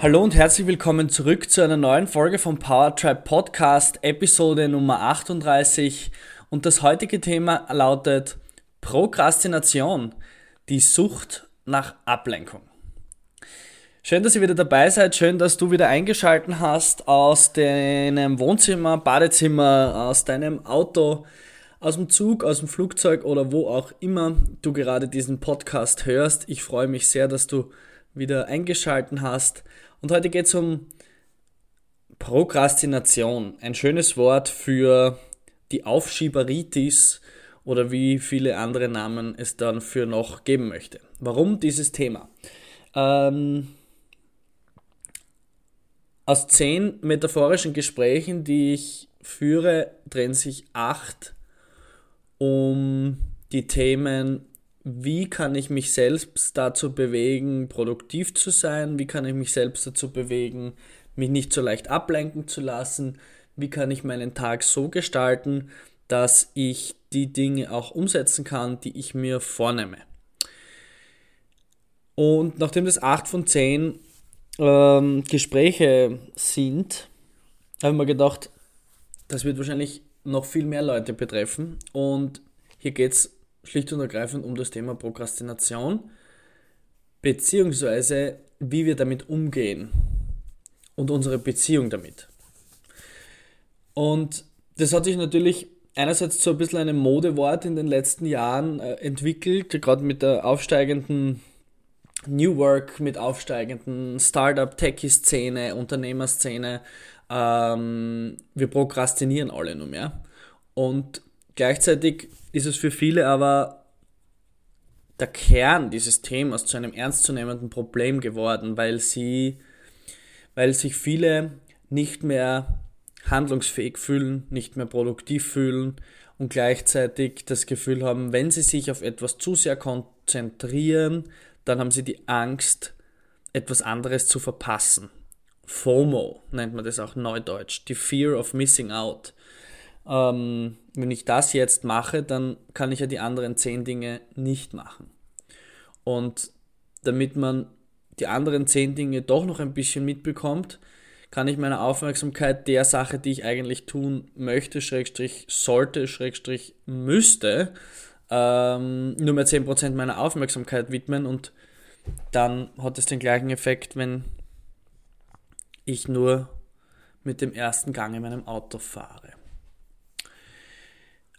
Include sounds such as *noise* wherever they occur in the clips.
Hallo und herzlich willkommen zurück zu einer neuen Folge vom Power Podcast, Episode Nummer 38. Und das heutige Thema lautet Prokrastination, die Sucht nach Ablenkung. Schön, dass ihr wieder dabei seid. Schön, dass du wieder eingeschalten hast aus deinem Wohnzimmer, Badezimmer, aus deinem Auto, aus dem Zug, aus dem Flugzeug oder wo auch immer du gerade diesen Podcast hörst. Ich freue mich sehr, dass du wieder eingeschalten hast. Und heute geht es um Prokrastination. Ein schönes Wort für die Aufschieberitis oder wie viele andere Namen es dann für noch geben möchte. Warum dieses Thema? Ähm, aus zehn metaphorischen Gesprächen, die ich führe, drehen sich acht um die Themen wie kann ich mich selbst dazu bewegen, produktiv zu sein? Wie kann ich mich selbst dazu bewegen, mich nicht so leicht ablenken zu lassen? Wie kann ich meinen Tag so gestalten, dass ich die Dinge auch umsetzen kann, die ich mir vornehme? Und nachdem das 8 von 10 ähm, Gespräche sind, habe ich mir gedacht, das wird wahrscheinlich noch viel mehr Leute betreffen. Und hier geht es schlicht und ergreifend um das Thema Prokrastination, beziehungsweise wie wir damit umgehen und unsere Beziehung damit. Und das hat sich natürlich einerseits so ein bisschen ein Modewort in den letzten Jahren äh, entwickelt, gerade mit der aufsteigenden New Work, mit aufsteigenden Startup-Techie-Szene, Unternehmerszene. Ähm, wir prokrastinieren alle nur mehr. Und gleichzeitig ist es für viele aber der Kern dieses Themas zu einem ernstzunehmenden Problem geworden, weil sie, weil sich viele nicht mehr handlungsfähig fühlen, nicht mehr produktiv fühlen und gleichzeitig das Gefühl haben, wenn sie sich auf etwas zu sehr konzentrieren, dann haben sie die Angst, etwas anderes zu verpassen. FOMO nennt man das auch neudeutsch, die Fear of Missing Out ähm, wenn ich das jetzt mache, dann kann ich ja die anderen zehn Dinge nicht machen. Und damit man die anderen zehn Dinge doch noch ein bisschen mitbekommt, kann ich meine Aufmerksamkeit der Sache, die ich eigentlich tun möchte, Schrägstrich sollte, Schrägstrich müsste, ähm, nur mehr 10% meiner Aufmerksamkeit widmen und dann hat es den gleichen Effekt, wenn ich nur mit dem ersten Gang in meinem Auto fahre.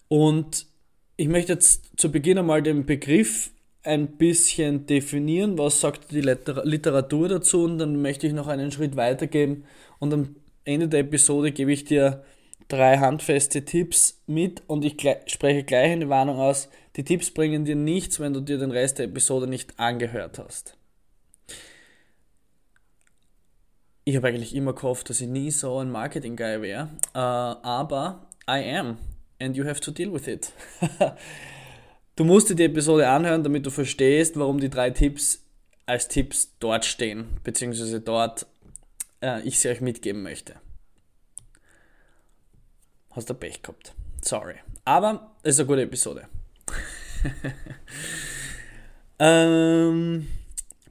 Und ich möchte jetzt zu Beginn einmal den Begriff ein bisschen definieren, was sagt die Literatur dazu? Und dann möchte ich noch einen Schritt weitergeben und am Ende der Episode gebe ich dir drei handfeste Tipps mit. Und ich spreche gleich eine Warnung aus. Die Tipps bringen dir nichts, wenn du dir den Rest der Episode nicht angehört hast. Ich habe eigentlich immer gehofft, dass ich nie so ein Marketing-Guy wäre, äh, aber I am and you have to deal with it. *laughs* du musst dir die Episode anhören, damit du verstehst, warum die drei Tipps als Tipps dort stehen, beziehungsweise dort äh, ich sie euch mitgeben möchte. Hast du Pech gehabt. Sorry. Aber es ist eine gute Episode. *laughs* ähm,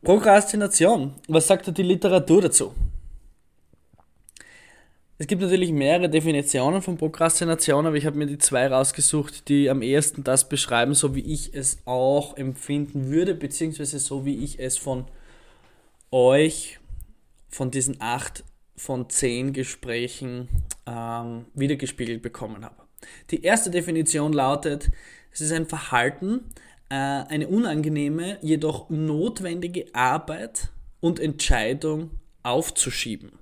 Prokrastination. Was sagt da die Literatur dazu? Es gibt natürlich mehrere Definitionen von Prokrastination, aber ich habe mir die zwei rausgesucht, die am ehesten das beschreiben, so wie ich es auch empfinden würde, beziehungsweise so wie ich es von euch, von diesen acht von zehn Gesprächen ähm, wiedergespiegelt bekommen habe. Die erste Definition lautet, es ist ein Verhalten, äh, eine unangenehme, jedoch notwendige Arbeit und Entscheidung aufzuschieben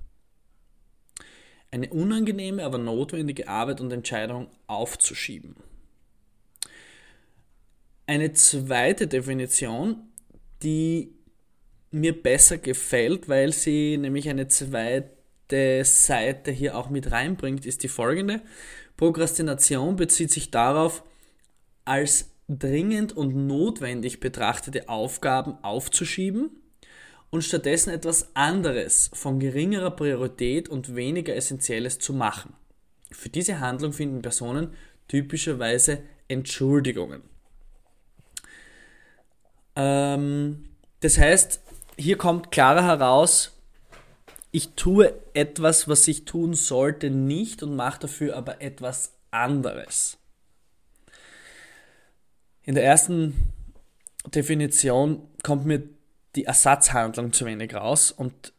eine unangenehme, aber notwendige Arbeit und Entscheidung aufzuschieben. Eine zweite Definition, die mir besser gefällt, weil sie nämlich eine zwei, zweite Seite hier auch mit reinbringt, ist die folgende. Prokrastination bezieht sich darauf, als dringend und notwendig betrachtete Aufgaben aufzuschieben und stattdessen etwas anderes von geringerer Priorität und weniger Essentielles zu machen. Für diese Handlung finden Personen typischerweise Entschuldigungen. Ähm, das heißt, hier kommt klarer heraus, ich tue etwas, was ich tun sollte, nicht und mache dafür aber etwas anderes. In der ersten Definition kommt mir die Ersatzhandlung zu wenig raus und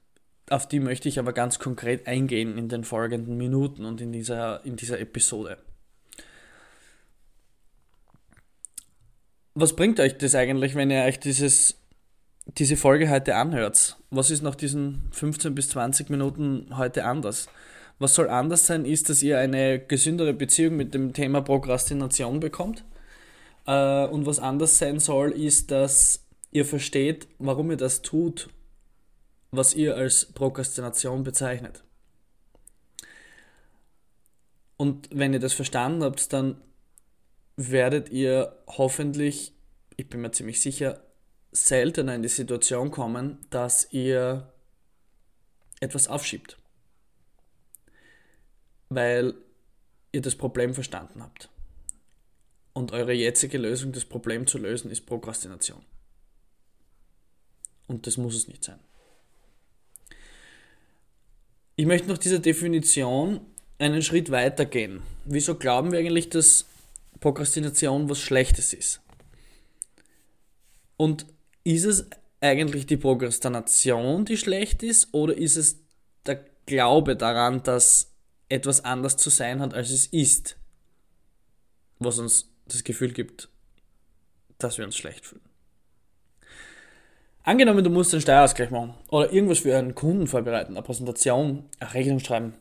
auf die möchte ich aber ganz konkret eingehen in den folgenden Minuten und in dieser, in dieser Episode. Was bringt euch das eigentlich, wenn ihr euch dieses, diese Folge heute anhört? Was ist nach diesen 15 bis 20 Minuten heute anders? Was soll anders sein, ist, dass ihr eine gesündere Beziehung mit dem Thema Prokrastination bekommt. Äh, und was anders sein soll, ist, dass ihr versteht, warum ihr das tut was ihr als Prokrastination bezeichnet. Und wenn ihr das verstanden habt, dann werdet ihr hoffentlich, ich bin mir ziemlich sicher, seltener in die Situation kommen, dass ihr etwas aufschiebt. Weil ihr das Problem verstanden habt. Und eure jetzige Lösung, das Problem zu lösen, ist Prokrastination. Und das muss es nicht sein. Ich möchte nach dieser Definition einen Schritt weiter gehen. Wieso glauben wir eigentlich, dass Prokrastination was Schlechtes ist? Und ist es eigentlich die Prokrastination, die schlecht ist, oder ist es der Glaube daran, dass etwas anders zu sein hat, als es ist, was uns das Gefühl gibt, dass wir uns schlecht fühlen? Angenommen, du musst einen Steuerausgleich machen oder irgendwas für einen Kunden vorbereiten, eine Präsentation, eine Rechnung schreiben,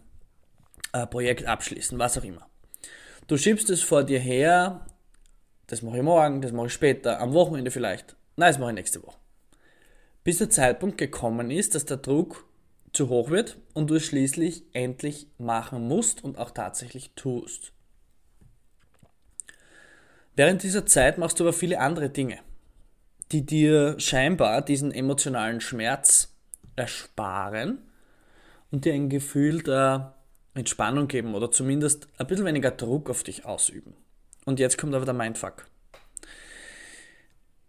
ein Projekt abschließen, was auch immer. Du schiebst es vor dir her, das mache ich morgen, das mache ich später, am Wochenende vielleicht. Nein, das mache ich nächste Woche. Bis der Zeitpunkt gekommen ist, dass der Druck zu hoch wird und du es schließlich endlich machen musst und auch tatsächlich tust. Während dieser Zeit machst du aber viele andere Dinge die dir scheinbar diesen emotionalen Schmerz ersparen und dir ein Gefühl der Entspannung geben oder zumindest ein bisschen weniger Druck auf dich ausüben. Und jetzt kommt aber der Mindfuck.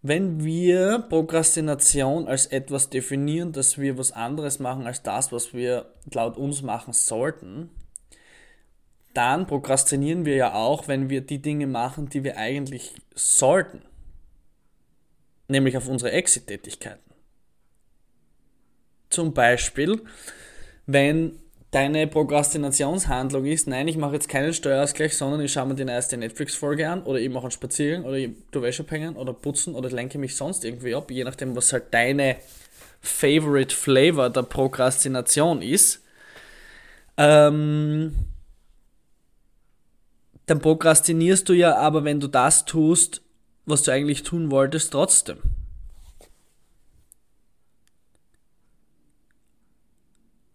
Wenn wir Prokrastination als etwas definieren, dass wir was anderes machen als das, was wir laut uns machen sollten, dann prokrastinieren wir ja auch, wenn wir die Dinge machen, die wir eigentlich sollten nämlich auf unsere Exit-Tätigkeiten. Zum Beispiel, wenn deine Prokrastinationshandlung ist, nein, ich mache jetzt keinen Steuerausgleich, sondern ich schaue mir die neueste Netflix-Folge an oder ich mache einen Spaziergang oder ich tue Wäsche hängen oder putzen oder lenke mich sonst irgendwie ab, je nachdem, was halt deine Favorite Flavor der Prokrastination ist, ähm, dann prokrastinierst du ja aber, wenn du das tust, was du eigentlich tun wolltest, trotzdem.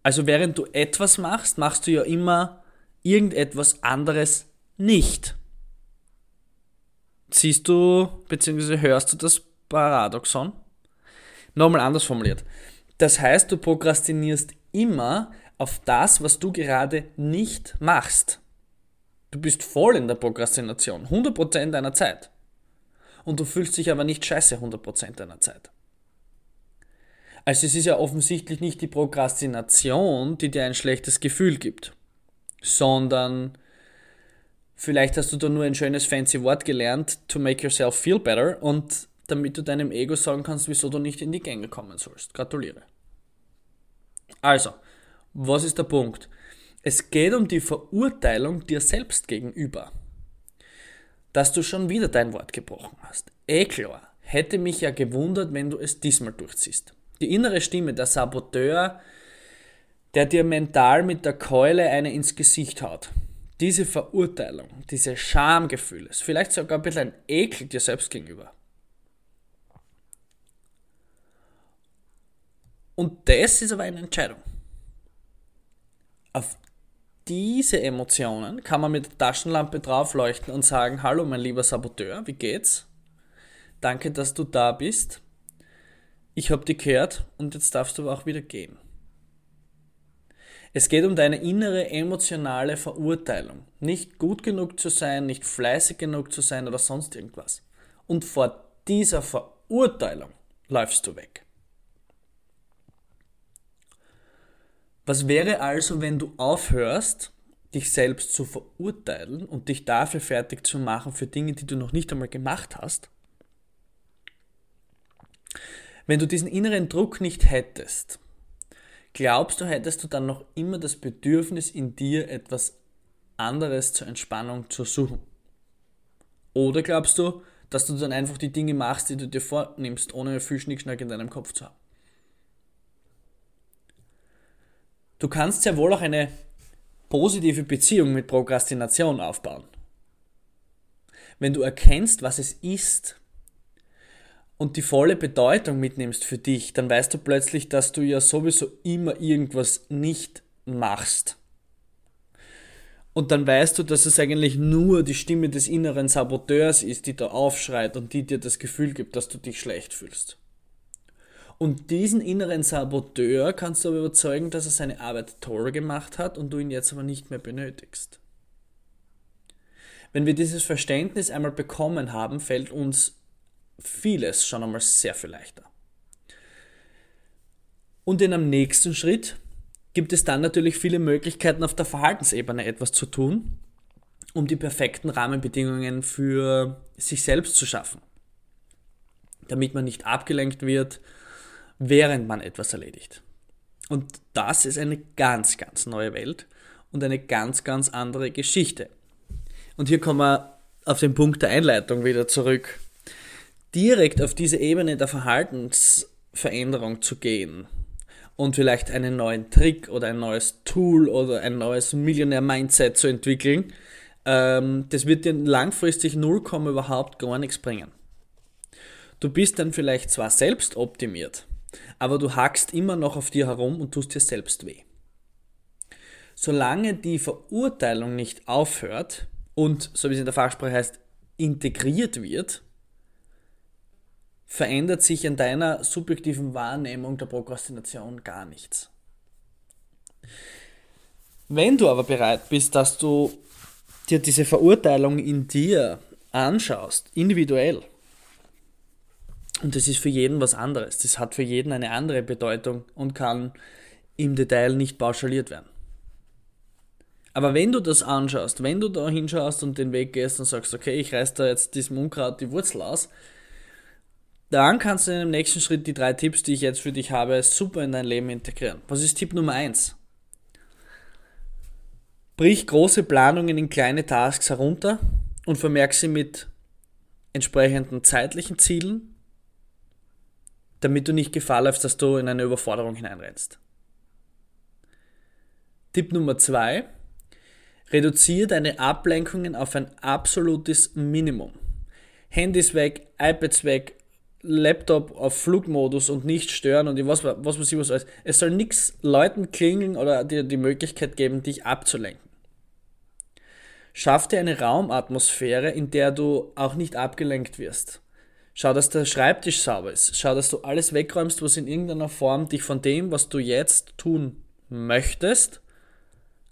Also während du etwas machst, machst du ja immer irgendetwas anderes nicht. Siehst du bzw. hörst du das Paradoxon? Nochmal anders formuliert. Das heißt, du prokrastinierst immer auf das, was du gerade nicht machst. Du bist voll in der Prokrastination, 100% deiner Zeit und du fühlst dich aber nicht scheiße 100% deiner Zeit. Also es ist ja offensichtlich nicht die Prokrastination, die dir ein schlechtes Gefühl gibt, sondern vielleicht hast du da nur ein schönes fancy Wort gelernt, to make yourself feel better und damit du deinem Ego sagen kannst, wieso du nicht in die Gänge kommen sollst. Gratuliere. Also, was ist der Punkt? Es geht um die Verurteilung dir selbst gegenüber dass du schon wieder dein Wort gebrochen hast. Eh hätte mich ja gewundert, wenn du es diesmal durchziehst. Die innere Stimme, der Saboteur, der dir mental mit der Keule eine ins Gesicht haut. Diese Verurteilung, diese Schamgefühle, vielleicht sogar ein bisschen ein Ekel dir selbst gegenüber. Und das ist aber eine Entscheidung. Auf diese Emotionen kann man mit der Taschenlampe draufleuchten und sagen, hallo mein lieber Saboteur, wie geht's? Danke, dass du da bist. Ich habe dich gehört und jetzt darfst du auch wieder gehen. Es geht um deine innere emotionale Verurteilung. Nicht gut genug zu sein, nicht fleißig genug zu sein oder sonst irgendwas. Und vor dieser Verurteilung läufst du weg. Was wäre also, wenn du aufhörst, dich selbst zu verurteilen und dich dafür fertig zu machen für Dinge, die du noch nicht einmal gemacht hast? Wenn du diesen inneren Druck nicht hättest, glaubst du, hättest du dann noch immer das Bedürfnis in dir, etwas anderes zur Entspannung zu suchen? Oder glaubst du, dass du dann einfach die Dinge machst, die du dir vornimmst, ohne viel Schnickschnack in deinem Kopf zu haben? Du kannst sehr wohl auch eine positive Beziehung mit Prokrastination aufbauen. Wenn du erkennst, was es ist und die volle Bedeutung mitnimmst für dich, dann weißt du plötzlich, dass du ja sowieso immer irgendwas nicht machst. Und dann weißt du, dass es eigentlich nur die Stimme des inneren Saboteurs ist, die da aufschreit und die dir das Gefühl gibt, dass du dich schlecht fühlst. Und diesen inneren Saboteur kannst du aber überzeugen, dass er seine Arbeit toll gemacht hat und du ihn jetzt aber nicht mehr benötigst. Wenn wir dieses Verständnis einmal bekommen haben, fällt uns vieles schon einmal sehr viel leichter. Und in einem nächsten Schritt gibt es dann natürlich viele Möglichkeiten auf der Verhaltensebene etwas zu tun, um die perfekten Rahmenbedingungen für sich selbst zu schaffen. Damit man nicht abgelenkt wird während man etwas erledigt. Und das ist eine ganz, ganz neue Welt und eine ganz, ganz andere Geschichte. Und hier kommen wir auf den Punkt der Einleitung wieder zurück. Direkt auf diese Ebene der Verhaltensveränderung zu gehen und vielleicht einen neuen Trick oder ein neues Tool oder ein neues Millionär-Mindset zu entwickeln, ähm, das wird dir langfristig null Komma überhaupt gar nichts bringen. Du bist dann vielleicht zwar selbst optimiert, aber du hackst immer noch auf dir herum und tust dir selbst weh. Solange die Verurteilung nicht aufhört und, so wie es in der Fachsprache heißt, integriert wird, verändert sich in deiner subjektiven Wahrnehmung der Prokrastination gar nichts. Wenn du aber bereit bist, dass du dir diese Verurteilung in dir anschaust, individuell, und das ist für jeden was anderes. Das hat für jeden eine andere Bedeutung und kann im Detail nicht pauschaliert werden. Aber wenn du das anschaust, wenn du da hinschaust und den Weg gehst und sagst, okay, ich reiß da jetzt diesem Unkraut die Wurzel aus, dann kannst du in dem nächsten Schritt die drei Tipps, die ich jetzt für dich habe, super in dein Leben integrieren. Was ist Tipp Nummer eins? Brich große Planungen in kleine Tasks herunter und vermerk sie mit entsprechenden zeitlichen Zielen damit du nicht Gefahr läufst, dass du in eine Überforderung hineinrennst. Tipp Nummer zwei: Reduziere deine Ablenkungen auf ein absolutes Minimum. Handys weg, iPads weg, Laptop auf Flugmodus und nicht stören und was, was weiß ich was alles. Es soll nichts Leuten klingeln oder dir die Möglichkeit geben, dich abzulenken. Schaff dir eine Raumatmosphäre, in der du auch nicht abgelenkt wirst. Schau, dass der Schreibtisch sauber ist. Schau, dass du alles wegräumst, was in irgendeiner Form dich von dem, was du jetzt tun möchtest,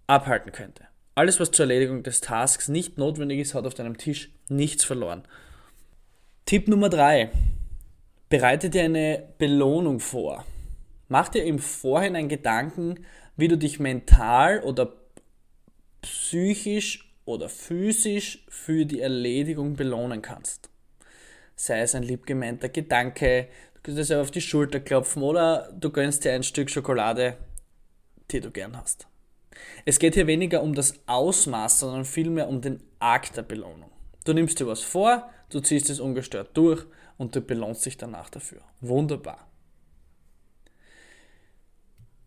abhalten könnte. Alles, was zur Erledigung des Tasks nicht notwendig ist, hat auf deinem Tisch nichts verloren. Tipp Nummer 3. Bereite dir eine Belohnung vor. Mach dir im Vorhinein Gedanken, wie du dich mental oder psychisch oder physisch für die Erledigung belohnen kannst sei es ein liebgemeinter Gedanke, du kannst dir selber auf die Schulter klopfen oder du gönnst dir ein Stück Schokolade, die du gern hast. Es geht hier weniger um das Ausmaß, sondern vielmehr um den Akt der Belohnung. Du nimmst dir was vor, du ziehst es ungestört durch und du belohnst dich danach dafür. Wunderbar.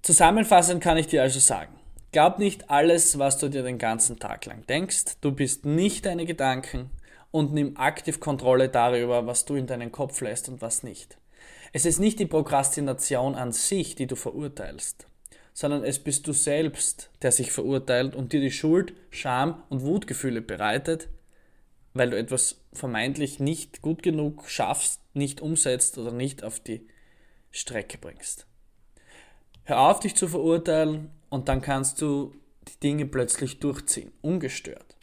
Zusammenfassend kann ich dir also sagen, glaub nicht alles, was du dir den ganzen Tag lang denkst. Du bist nicht deine Gedanken, und nimm aktiv Kontrolle darüber, was du in deinen Kopf lässt und was nicht. Es ist nicht die Prokrastination an sich, die du verurteilst, sondern es bist du selbst, der sich verurteilt und dir die Schuld, Scham und Wutgefühle bereitet, weil du etwas vermeintlich nicht gut genug schaffst, nicht umsetzt oder nicht auf die Strecke bringst. Hör auf, dich zu verurteilen und dann kannst du die Dinge plötzlich durchziehen, ungestört.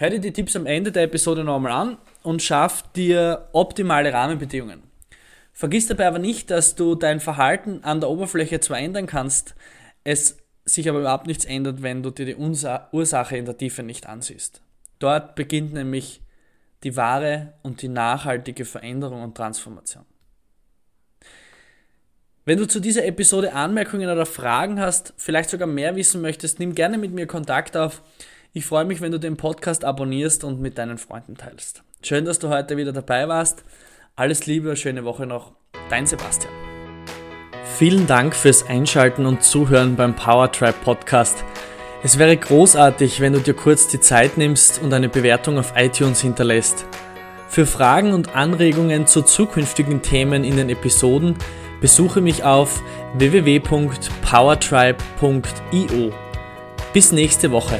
Hör dir die Tipps am Ende der Episode nochmal an und schaff dir optimale Rahmenbedingungen. Vergiss dabei aber nicht, dass du dein Verhalten an der Oberfläche zwar ändern kannst, es sich aber überhaupt nichts ändert, wenn du dir die Ursache in der Tiefe nicht ansiehst. Dort beginnt nämlich die wahre und die nachhaltige Veränderung und Transformation. Wenn du zu dieser Episode Anmerkungen oder Fragen hast, vielleicht sogar mehr wissen möchtest, nimm gerne mit mir Kontakt auf. Ich freue mich, wenn du den Podcast abonnierst und mit deinen Freunden teilst. Schön, dass du heute wieder dabei warst. Alles Liebe, schöne Woche noch. Dein Sebastian. Vielen Dank fürs Einschalten und Zuhören beim Powertribe Podcast. Es wäre großartig, wenn du dir kurz die Zeit nimmst und eine Bewertung auf iTunes hinterlässt. Für Fragen und Anregungen zu zukünftigen Themen in den Episoden besuche mich auf www.powertribe.io. Bis nächste Woche.